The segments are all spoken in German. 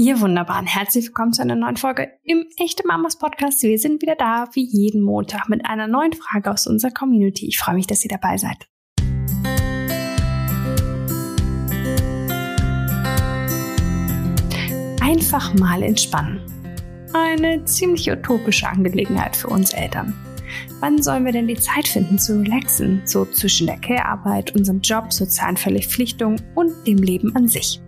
Ihr Wunderbaren, herzlich willkommen zu einer neuen Folge im Echte Mamas Podcast. Wir sind wieder da, wie jeden Montag, mit einer neuen Frage aus unserer Community. Ich freue mich, dass ihr dabei seid. Einfach mal entspannen. Eine ziemlich utopische Angelegenheit für uns Eltern. Wann sollen wir denn die Zeit finden zu relaxen, so zwischen der Care-Arbeit, unserem Job, sozialen Verpflichtungen und dem Leben an sich?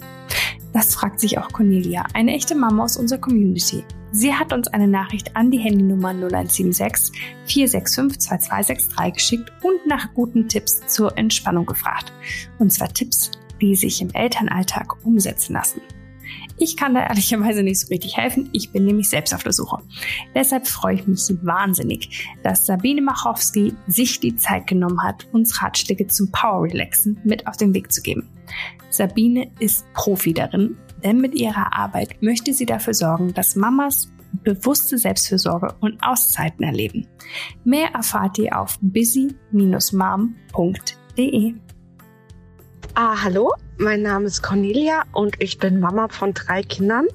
Das fragt sich auch Cornelia, eine echte Mama aus unserer Community. Sie hat uns eine Nachricht an die Handynummer 0176 465 2263 geschickt und nach guten Tipps zur Entspannung gefragt. Und zwar Tipps, die sich im Elternalltag umsetzen lassen. Ich kann da ehrlicherweise nicht so richtig helfen. Ich bin nämlich selbst auf der Suche. Deshalb freue ich mich wahnsinnig, dass Sabine Machowski sich die Zeit genommen hat, uns Ratschläge zum Power Relaxen mit auf den Weg zu geben. Sabine ist Profi darin, denn mit ihrer Arbeit möchte sie dafür sorgen, dass Mamas bewusste Selbstfürsorge und Auszeiten erleben. Mehr erfahrt ihr auf busy-mom.de. Ah, hallo, mein Name ist Cornelia und ich bin Mama von drei Kindern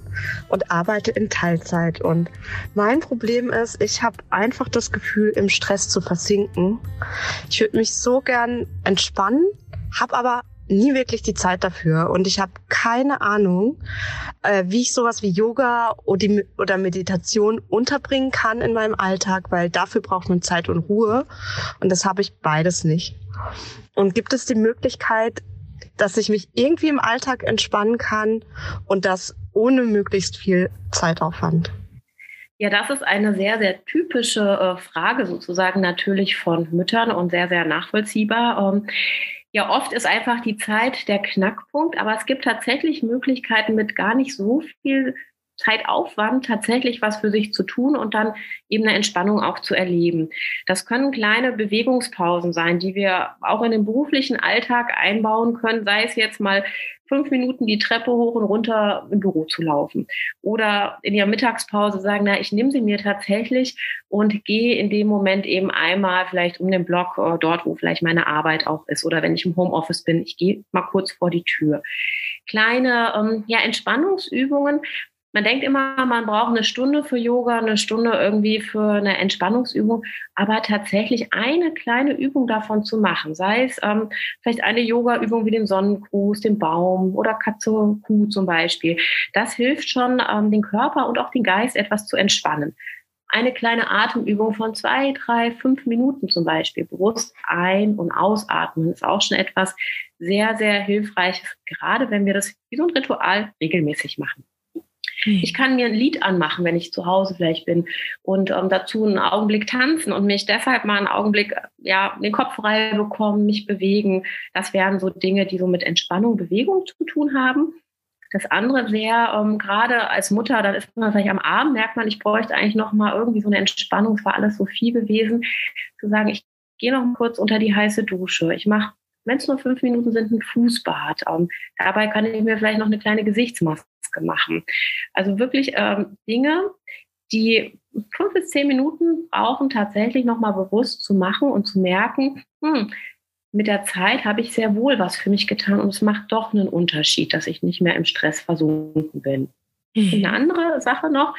und arbeite in Teilzeit. Und mein Problem ist, ich habe einfach das Gefühl, im Stress zu versinken. Ich würde mich so gern entspannen, habe aber nie wirklich die Zeit dafür und ich habe keine Ahnung, äh, wie ich sowas wie Yoga oder Meditation unterbringen kann in meinem Alltag, weil dafür braucht man Zeit und Ruhe und das habe ich beides nicht. Und gibt es die Möglichkeit, dass ich mich irgendwie im Alltag entspannen kann und das ohne möglichst viel Zeitaufwand? Ja, das ist eine sehr, sehr typische äh, Frage sozusagen natürlich von Müttern und sehr, sehr nachvollziehbar. Ähm, ja, oft ist einfach die Zeit der Knackpunkt, aber es gibt tatsächlich Möglichkeiten mit gar nicht so viel Zeitaufwand tatsächlich was für sich zu tun und dann eben eine Entspannung auch zu erleben. Das können kleine Bewegungspausen sein, die wir auch in den beruflichen Alltag einbauen können, sei es jetzt mal fünf Minuten die Treppe hoch und runter im Büro zu laufen. Oder in ihrer Mittagspause sagen, na, ich nehme sie mir tatsächlich und gehe in dem Moment eben einmal vielleicht um den Block äh, dort, wo vielleicht meine Arbeit auch ist. Oder wenn ich im Homeoffice bin, ich gehe mal kurz vor die Tür. Kleine ähm, ja, Entspannungsübungen, man denkt immer, man braucht eine Stunde für Yoga, eine Stunde irgendwie für eine Entspannungsübung, aber tatsächlich eine kleine Übung davon zu machen, sei es ähm, vielleicht eine Yoga-Übung wie den Sonnengruß, den Baum oder Katze, Kuh zum Beispiel, das hilft schon, ähm, den Körper und auch den Geist etwas zu entspannen. Eine kleine Atemübung von zwei, drei, fünf Minuten zum Beispiel, bewusst ein- und ausatmen, ist auch schon etwas sehr, sehr hilfreiches, gerade wenn wir das wie so ein Ritual regelmäßig machen. Ich kann mir ein Lied anmachen, wenn ich zu Hause vielleicht bin und ähm, dazu einen Augenblick tanzen und mich deshalb mal einen Augenblick, ja, den Kopf frei bekommen, mich bewegen. Das wären so Dinge, die so mit Entspannung, Bewegung zu tun haben. Das andere wäre, ähm, gerade als Mutter, dann ist man vielleicht am Abend, merkt man, ich bräuchte eigentlich noch mal irgendwie so eine Entspannung. Es war alles so viel gewesen, zu sagen, ich gehe noch kurz unter die heiße Dusche. Ich mache wenn es nur fünf Minuten sind, ein Fußbad. Ähm, dabei kann ich mir vielleicht noch eine kleine Gesichtsmaske machen. Also wirklich ähm, Dinge, die fünf bis zehn Minuten brauchen, tatsächlich nochmal bewusst zu machen und zu merken, hm, mit der Zeit habe ich sehr wohl was für mich getan und es macht doch einen Unterschied, dass ich nicht mehr im Stress versunken bin. Mhm. Eine andere Sache noch,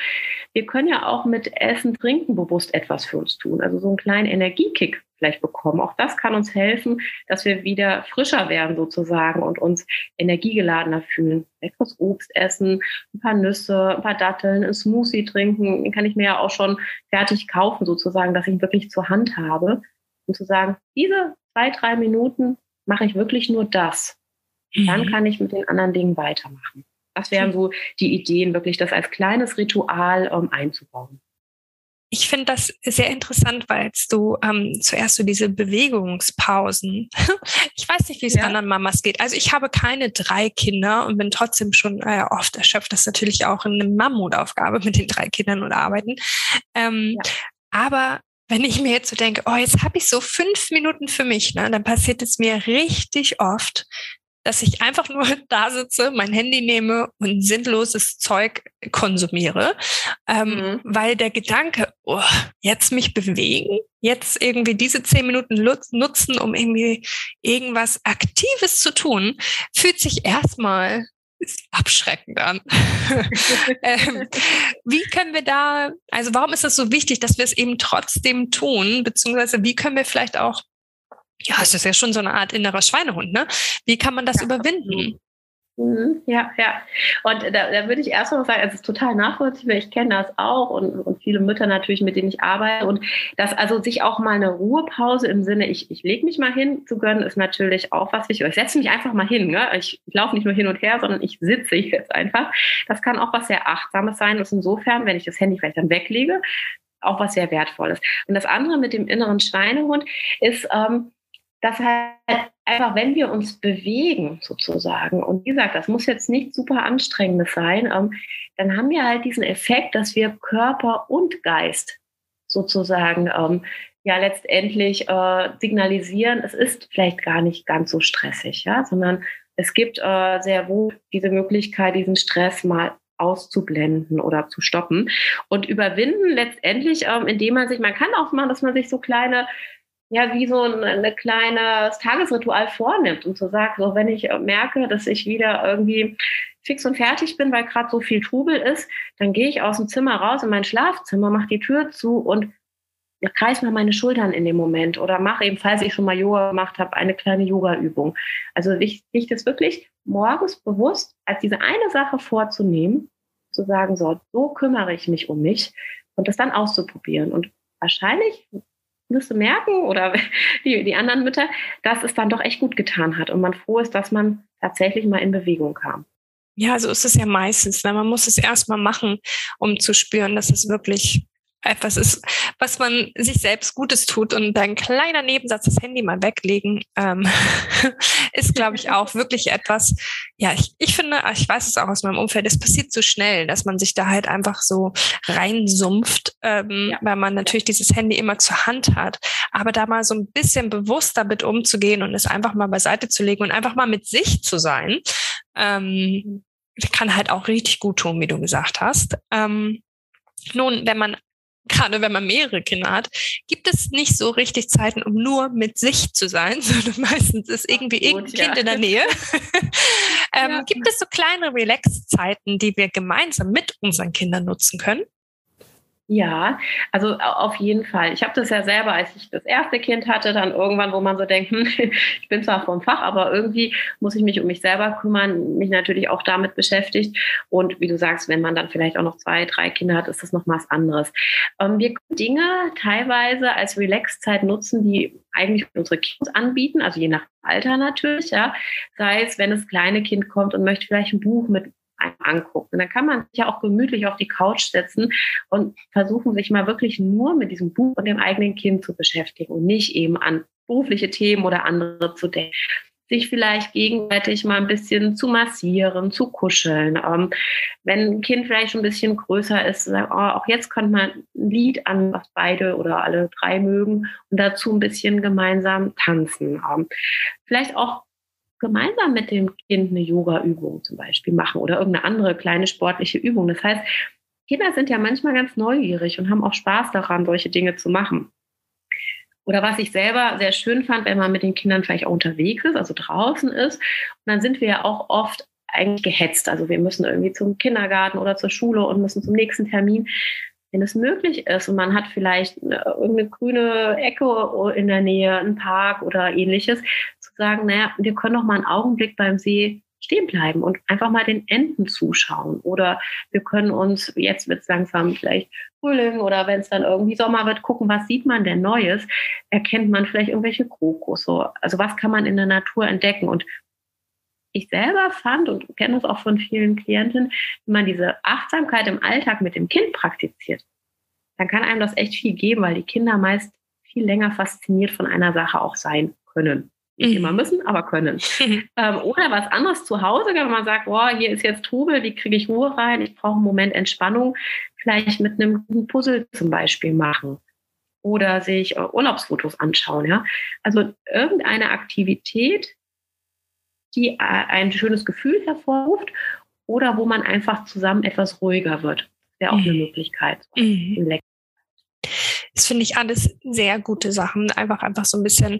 wir können ja auch mit Essen, Trinken bewusst etwas für uns tun. Also so einen kleinen Energiekick vielleicht bekommen. Auch das kann uns helfen, dass wir wieder frischer werden sozusagen und uns energiegeladener fühlen. Etwas Obst essen, ein paar Nüsse, ein paar Datteln, ein Smoothie trinken. Den kann ich mir ja auch schon fertig kaufen sozusagen, dass ich ihn wirklich zur Hand habe. Und zu sagen, diese zwei, drei Minuten mache ich wirklich nur das. Mhm. Dann kann ich mit den anderen Dingen weitermachen. Das wären so die Ideen, wirklich das als kleines Ritual ähm, einzubauen. Ich finde das sehr interessant, weil du ähm, zuerst so diese Bewegungspausen. ich weiß nicht, wie es ja. anderen Mamas geht. Also ich habe keine drei Kinder und bin trotzdem schon äh, oft erschöpft. Das ist natürlich auch eine Mammutaufgabe mit den drei Kindern und arbeiten. Ähm, ja. Aber wenn ich mir jetzt so denke, oh, jetzt habe ich so fünf Minuten für mich, ne, dann passiert es mir richtig oft, dass ich einfach nur da sitze, mein Handy nehme und sinnloses Zeug konsumiere, ähm, mhm. weil der Gedanke, oh, jetzt mich bewegen, jetzt irgendwie diese zehn Minuten nutzen, um irgendwie irgendwas Aktives zu tun, fühlt sich erstmal abschreckend an. ähm, wie können wir da, also warum ist das so wichtig, dass wir es eben trotzdem tun, beziehungsweise wie können wir vielleicht auch, ja, es ist ja schon so eine Art innerer Schweinehund, ne? Wie kann man das ja, überwinden? Mhm, ja, ja. Und da, da würde ich erst mal sagen, es ist total nachvollziehbar. Ich kenne das auch und, und viele Mütter natürlich, mit denen ich arbeite. Und dass also sich auch mal eine Ruhepause im Sinne, ich, ich lege mich mal hin zu gönnen, ist natürlich auch was wichtig. Ich setze mich einfach mal hin. Ne? Ich, ich laufe nicht nur hin und her, sondern ich sitze jetzt einfach. Das kann auch was sehr Achtsames sein. Und insofern, wenn ich das Handy vielleicht dann weglege, auch was sehr Wertvolles. Und das andere mit dem inneren Schweinehund ist, ähm, dass halt einfach, wenn wir uns bewegen sozusagen, und wie gesagt, das muss jetzt nicht super anstrengendes sein, ähm, dann haben wir halt diesen Effekt, dass wir Körper und Geist sozusagen ähm, ja letztendlich äh, signalisieren, es ist vielleicht gar nicht ganz so stressig, ja, sondern es gibt äh, sehr wohl diese Möglichkeit, diesen Stress mal auszublenden oder zu stoppen und überwinden letztendlich, ähm, indem man sich, man kann auch machen, dass man sich so kleine ja wie so ein eine kleines Tagesritual vornimmt und so sagt, so wenn ich merke, dass ich wieder irgendwie fix und fertig bin, weil gerade so viel Trubel ist, dann gehe ich aus dem Zimmer raus in mein Schlafzimmer, mache die Tür zu und kreise mal meine Schultern in dem Moment oder mache eben, falls ich schon mal Yoga gemacht habe, eine kleine Yoga-Übung. Also wichtig ist wirklich morgens bewusst als diese eine Sache vorzunehmen, zu sagen, so, so kümmere ich mich um mich und das dann auszuprobieren. Und wahrscheinlich du merken oder die, die anderen Mütter, dass es dann doch echt gut getan hat und man froh ist, dass man tatsächlich mal in Bewegung kam. Ja, so ist es ja meistens. Ne? Man muss es erstmal machen, um zu spüren, dass es wirklich etwas ist, was man sich selbst Gutes tut und ein kleiner Nebensatz, das Handy mal weglegen, ähm, ist, glaube ich, auch wirklich etwas, ja, ich, ich finde, ich weiß es auch aus meinem Umfeld, es passiert so schnell, dass man sich da halt einfach so reinsumpft, ähm, ja. weil man natürlich dieses Handy immer zur Hand hat. Aber da mal so ein bisschen bewusst damit umzugehen und es einfach mal beiseite zu legen und einfach mal mit sich zu sein, ähm, kann halt auch richtig gut tun, wie du gesagt hast. Ähm, nun, wenn man gerade wenn man mehrere Kinder hat, gibt es nicht so richtig Zeiten, um nur mit sich zu sein, sondern meistens ist irgendwie irgendein Kind ja. in der Nähe. ähm, ja. Gibt es so kleine Relax-Zeiten, die wir gemeinsam mit unseren Kindern nutzen können? Ja, also auf jeden Fall. Ich habe das ja selber, als ich das erste Kind hatte, dann irgendwann, wo man so denkt, hm, ich bin zwar vom Fach, aber irgendwie muss ich mich um mich selber kümmern, mich natürlich auch damit beschäftigt. Und wie du sagst, wenn man dann vielleicht auch noch zwei, drei Kinder hat, ist das noch was anderes. Ähm, wir können Dinge teilweise als Relax-Zeit nutzen, die eigentlich unsere Kinder anbieten, also je nach Alter natürlich, ja. Sei es, wenn das kleine Kind kommt und möchte vielleicht ein Buch mit angucken. Und dann kann man sich ja auch gemütlich auf die Couch setzen und versuchen, sich mal wirklich nur mit diesem Buch und dem eigenen Kind zu beschäftigen und nicht eben an berufliche Themen oder andere zu denken sich vielleicht gegenseitig mal ein bisschen zu massieren, zu kuscheln. Ähm, wenn ein Kind vielleicht schon ein bisschen größer ist, sagt, oh, auch jetzt könnte man ein Lied an, was beide oder alle drei mögen und dazu ein bisschen gemeinsam tanzen. Ähm, vielleicht auch gemeinsam mit dem Kind eine Yoga-Übung zum Beispiel machen oder irgendeine andere kleine sportliche Übung. Das heißt, Kinder sind ja manchmal ganz neugierig und haben auch Spaß daran, solche Dinge zu machen. Oder was ich selber sehr schön fand, wenn man mit den Kindern vielleicht auch unterwegs ist, also draußen ist, und dann sind wir ja auch oft eigentlich gehetzt. Also wir müssen irgendwie zum Kindergarten oder zur Schule und müssen zum nächsten Termin. Wenn es möglich ist und man hat vielleicht eine, irgendeine grüne Ecke in der Nähe, einen Park oder ähnliches, sagen, naja, wir können noch mal einen Augenblick beim See stehen bleiben und einfach mal den Enten zuschauen. Oder wir können uns, jetzt wird es langsam vielleicht Frühling oder wenn es dann irgendwie Sommer wird, gucken, was sieht man denn Neues? Erkennt man vielleicht irgendwelche Krokusse? Also was kann man in der Natur entdecken? Und ich selber fand und kenne das auch von vielen Klientinnen, wenn man diese Achtsamkeit im Alltag mit dem Kind praktiziert, dann kann einem das echt viel geben, weil die Kinder meist viel länger fasziniert von einer Sache auch sein können. Nicht mhm. immer müssen, aber können. ähm, oder was anderes zu Hause, wenn man sagt, boah, hier ist jetzt Trubel, wie kriege ich Ruhe rein? Ich brauche einen Moment Entspannung. Vielleicht mit einem Puzzle zum Beispiel machen. Oder sich äh, Urlaubsfotos anschauen. Ja? Also irgendeine Aktivität, die äh, ein schönes Gefühl hervorruft oder wo man einfach zusammen etwas ruhiger wird. Wäre auch mhm. eine Möglichkeit. Mhm. Das finde ich alles sehr gute Sachen. Einfach, einfach so ein bisschen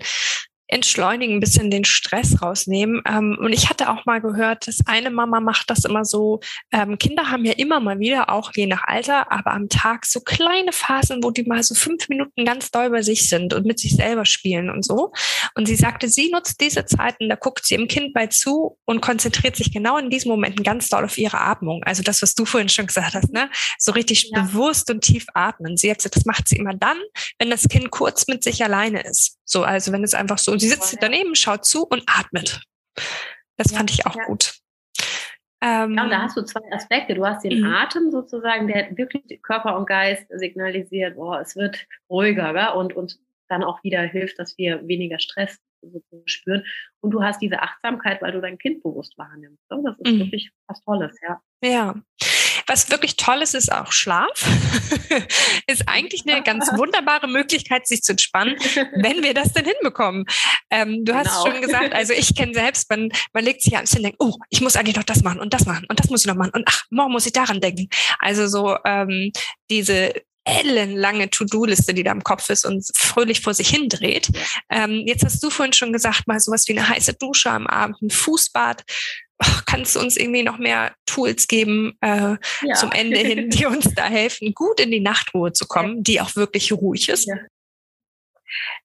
entschleunigen, ein bisschen den Stress rausnehmen. Ähm, und ich hatte auch mal gehört, dass eine Mama macht das immer so. Ähm, Kinder haben ja immer mal wieder, auch je nach Alter, aber am Tag so kleine Phasen, wo die mal so fünf Minuten ganz doll bei sich sind und mit sich selber spielen und so. Und sie sagte, sie nutzt diese Zeiten, da guckt sie im Kind bei zu und konzentriert sich genau in diesen Momenten ganz doll auf ihre Atmung. Also das, was du vorhin schon gesagt hast, ne? So richtig ja. bewusst und tief atmen. Sie hat gesagt, das macht sie immer dann, wenn das Kind kurz mit sich alleine ist. So, also wenn es einfach so, sie sitzt daneben, schaut zu und atmet. Das ja, fand ich auch ja. gut. Ähm, ja, und da hast du zwei Aspekte. Du hast den mhm. Atem sozusagen, der wirklich Körper und Geist signalisiert, boah, es wird ruhiger, gell? und uns dann auch wieder hilft, dass wir weniger Stress spüren. Und du hast diese Achtsamkeit, weil du dein Kind bewusst wahrnimmst. Das ist mhm. wirklich was Tolles, ja. Ja. Was wirklich toll ist, ist auch Schlaf. ist eigentlich eine ganz wunderbare Möglichkeit, sich zu entspannen, wenn wir das denn hinbekommen. Ähm, du genau. hast schon gesagt, also ich kenne selbst, man, man legt sich hin und denkt, oh, ich muss eigentlich noch das machen und das machen und das muss ich noch machen und ach, morgen muss ich daran denken. Also so ähm, diese ellenlange To-Do-Liste, die da im Kopf ist und fröhlich vor sich hindreht. Ähm, jetzt hast du vorhin schon gesagt, mal sowas wie eine heiße Dusche am Abend, ein Fußbad. Kannst du uns irgendwie noch mehr Tools geben äh, ja. zum Ende hin, die uns da helfen, gut in die Nachtruhe zu kommen, die auch wirklich ruhig ist? Ja.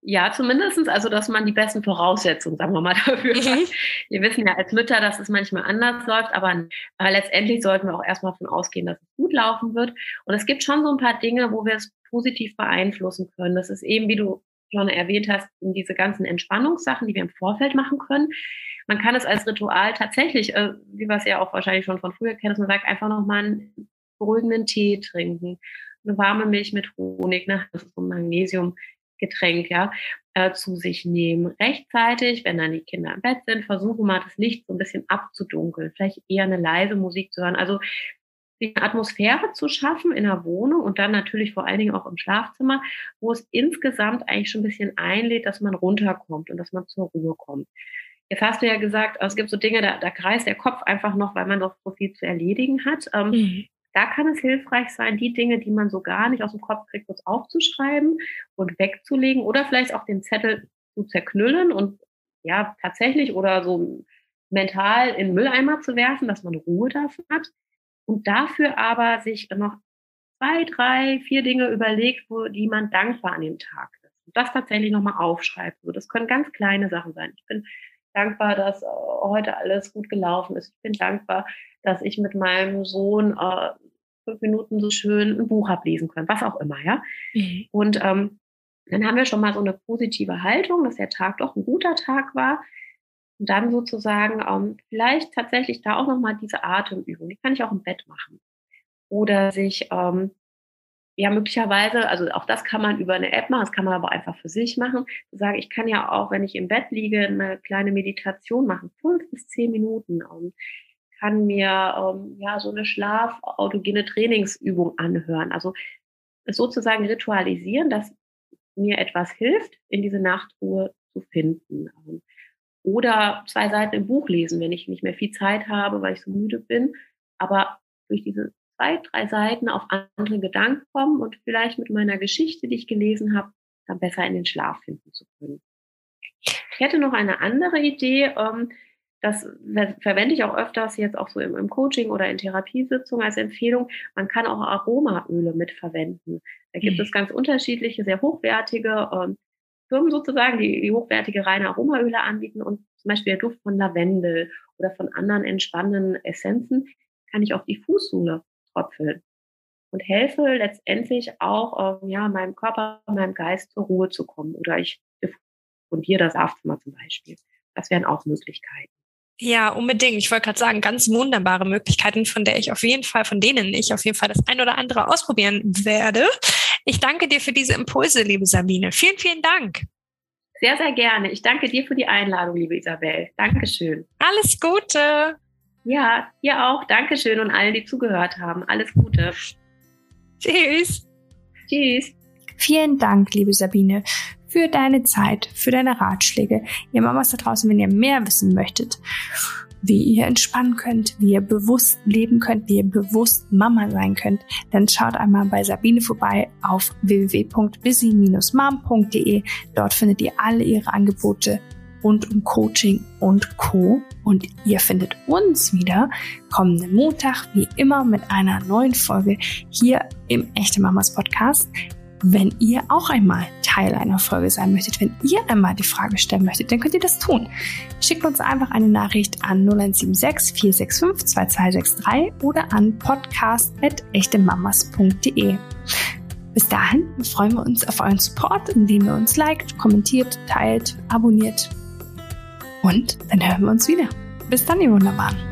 Ja, zumindestens, also dass man die besten Voraussetzungen, sagen wir mal, dafür mhm. hat. Wir wissen ja als Mütter, dass es manchmal anders läuft, aber äh, letztendlich sollten wir auch erstmal davon ausgehen, dass es gut laufen wird. Und es gibt schon so ein paar Dinge, wo wir es positiv beeinflussen können. Das ist eben, wie du schon erwähnt hast, diese ganzen Entspannungssachen, die wir im Vorfeld machen können. Man kann es als Ritual tatsächlich, äh, wie wir es ja auch wahrscheinlich schon von früher kennen, dass man sagt, einfach nochmal einen beruhigenden Tee trinken, eine warme Milch mit Honig, ne? das ist so Magnesium Getränk ja, äh, zu sich nehmen. Rechtzeitig, wenn dann die Kinder im Bett sind, versuchen mal das Licht so ein bisschen abzudunkeln. Vielleicht eher eine leise Musik zu hören. Also eine Atmosphäre zu schaffen in der Wohnung und dann natürlich vor allen Dingen auch im Schlafzimmer, wo es insgesamt eigentlich schon ein bisschen einlädt, dass man runterkommt und dass man zur Ruhe kommt. Jetzt hast du ja gesagt, es gibt so Dinge, da, da kreist der Kopf einfach noch, weil man noch so viel zu erledigen hat. Ähm, mhm. Da kann es hilfreich sein, die Dinge, die man so gar nicht aus dem Kopf kriegt, kurz aufzuschreiben und wegzulegen oder vielleicht auch den Zettel zu zerknüllen und ja, tatsächlich oder so mental in den Mülleimer zu werfen, dass man Ruhe dafür hat und dafür aber sich noch zwei, drei, vier Dinge überlegt, wo, die man dankbar an dem Tag ist. Und das tatsächlich nochmal aufschreibt. Also das können ganz kleine Sachen sein. Ich bin dankbar, dass heute alles gut gelaufen ist. Ich bin dankbar, dass ich mit meinem Sohn äh, fünf Minuten so schön ein Buch ablesen können, was auch immer, ja. Mhm. Und ähm, dann haben wir schon mal so eine positive Haltung, dass der Tag doch ein guter Tag war. Und dann sozusagen ähm, vielleicht tatsächlich da auch nochmal diese Atemübung, die kann ich auch im Bett machen. Oder sich ähm, ja, möglicherweise, also auch das kann man über eine App machen, das kann man aber einfach für sich machen. Sagen, ich kann ja auch, wenn ich im Bett liege, eine kleine Meditation machen, fünf bis zehn Minuten. Und kann mir ähm, ja so eine schlafautogene Trainingsübung anhören. Also sozusagen ritualisieren, dass mir etwas hilft, in diese Nachtruhe zu finden. Ähm, oder zwei Seiten im Buch lesen, wenn ich nicht mehr viel Zeit habe, weil ich so müde bin. Aber durch diese zwei, drei Seiten auf andere Gedanken kommen und vielleicht mit meiner Geschichte, die ich gelesen habe, dann besser in den Schlaf finden zu können. Ich hätte noch eine andere Idee. Ähm, das verwende ich auch öfters jetzt auch so im, Coaching oder in Therapiesitzungen als Empfehlung. Man kann auch Aromaöle mitverwenden. Da gibt mhm. es ganz unterschiedliche, sehr hochwertige ähm, Firmen sozusagen, die, die hochwertige reine Aromaöle anbieten und zum Beispiel der Duft von Lavendel oder von anderen entspannenden Essenzen kann ich auf die Fußsohle tröpfeln und helfe letztendlich auch ähm, ja meinem Körper, meinem Geist zur Ruhe zu kommen oder ich diffundiere das Schlafzimmer zum Beispiel. Das wären auch Möglichkeiten. Ja, unbedingt. Ich wollte gerade sagen, ganz wunderbare Möglichkeiten, von der ich auf jeden Fall, von denen ich auf jeden Fall das ein oder andere ausprobieren werde. Ich danke dir für diese Impulse, liebe Sabine. Vielen, vielen Dank. Sehr, sehr gerne. Ich danke dir für die Einladung, liebe Isabel. Dankeschön. Alles Gute. Ja, dir auch. Dankeschön und allen, die zugehört haben. Alles Gute. Tschüss. Tschüss. Vielen Dank, liebe Sabine, für deine Zeit, für deine Ratschläge. Ihr Mamas da draußen, wenn ihr mehr wissen möchtet wie ihr entspannen könnt, wie ihr bewusst leben könnt, wie ihr bewusst Mama sein könnt, dann schaut einmal bei Sabine vorbei auf www.busy-mom.de. Dort findet ihr alle ihre Angebote rund um Coaching und Co. Und ihr findet uns wieder kommenden Montag wie immer mit einer neuen Folge hier im Echte Mamas Podcast. Wenn ihr auch einmal Teil einer Folge sein möchtet, wenn ihr einmal die Frage stellen möchtet, dann könnt ihr das tun. Schickt uns einfach eine Nachricht an 0176 465 2263 oder an podcast.echtemamas.de. Bis dahin freuen wir uns auf euren Support, indem ihr uns liked, kommentiert, teilt, abonniert. Und dann hören wir uns wieder. Bis dann, ihr Wunderbaren.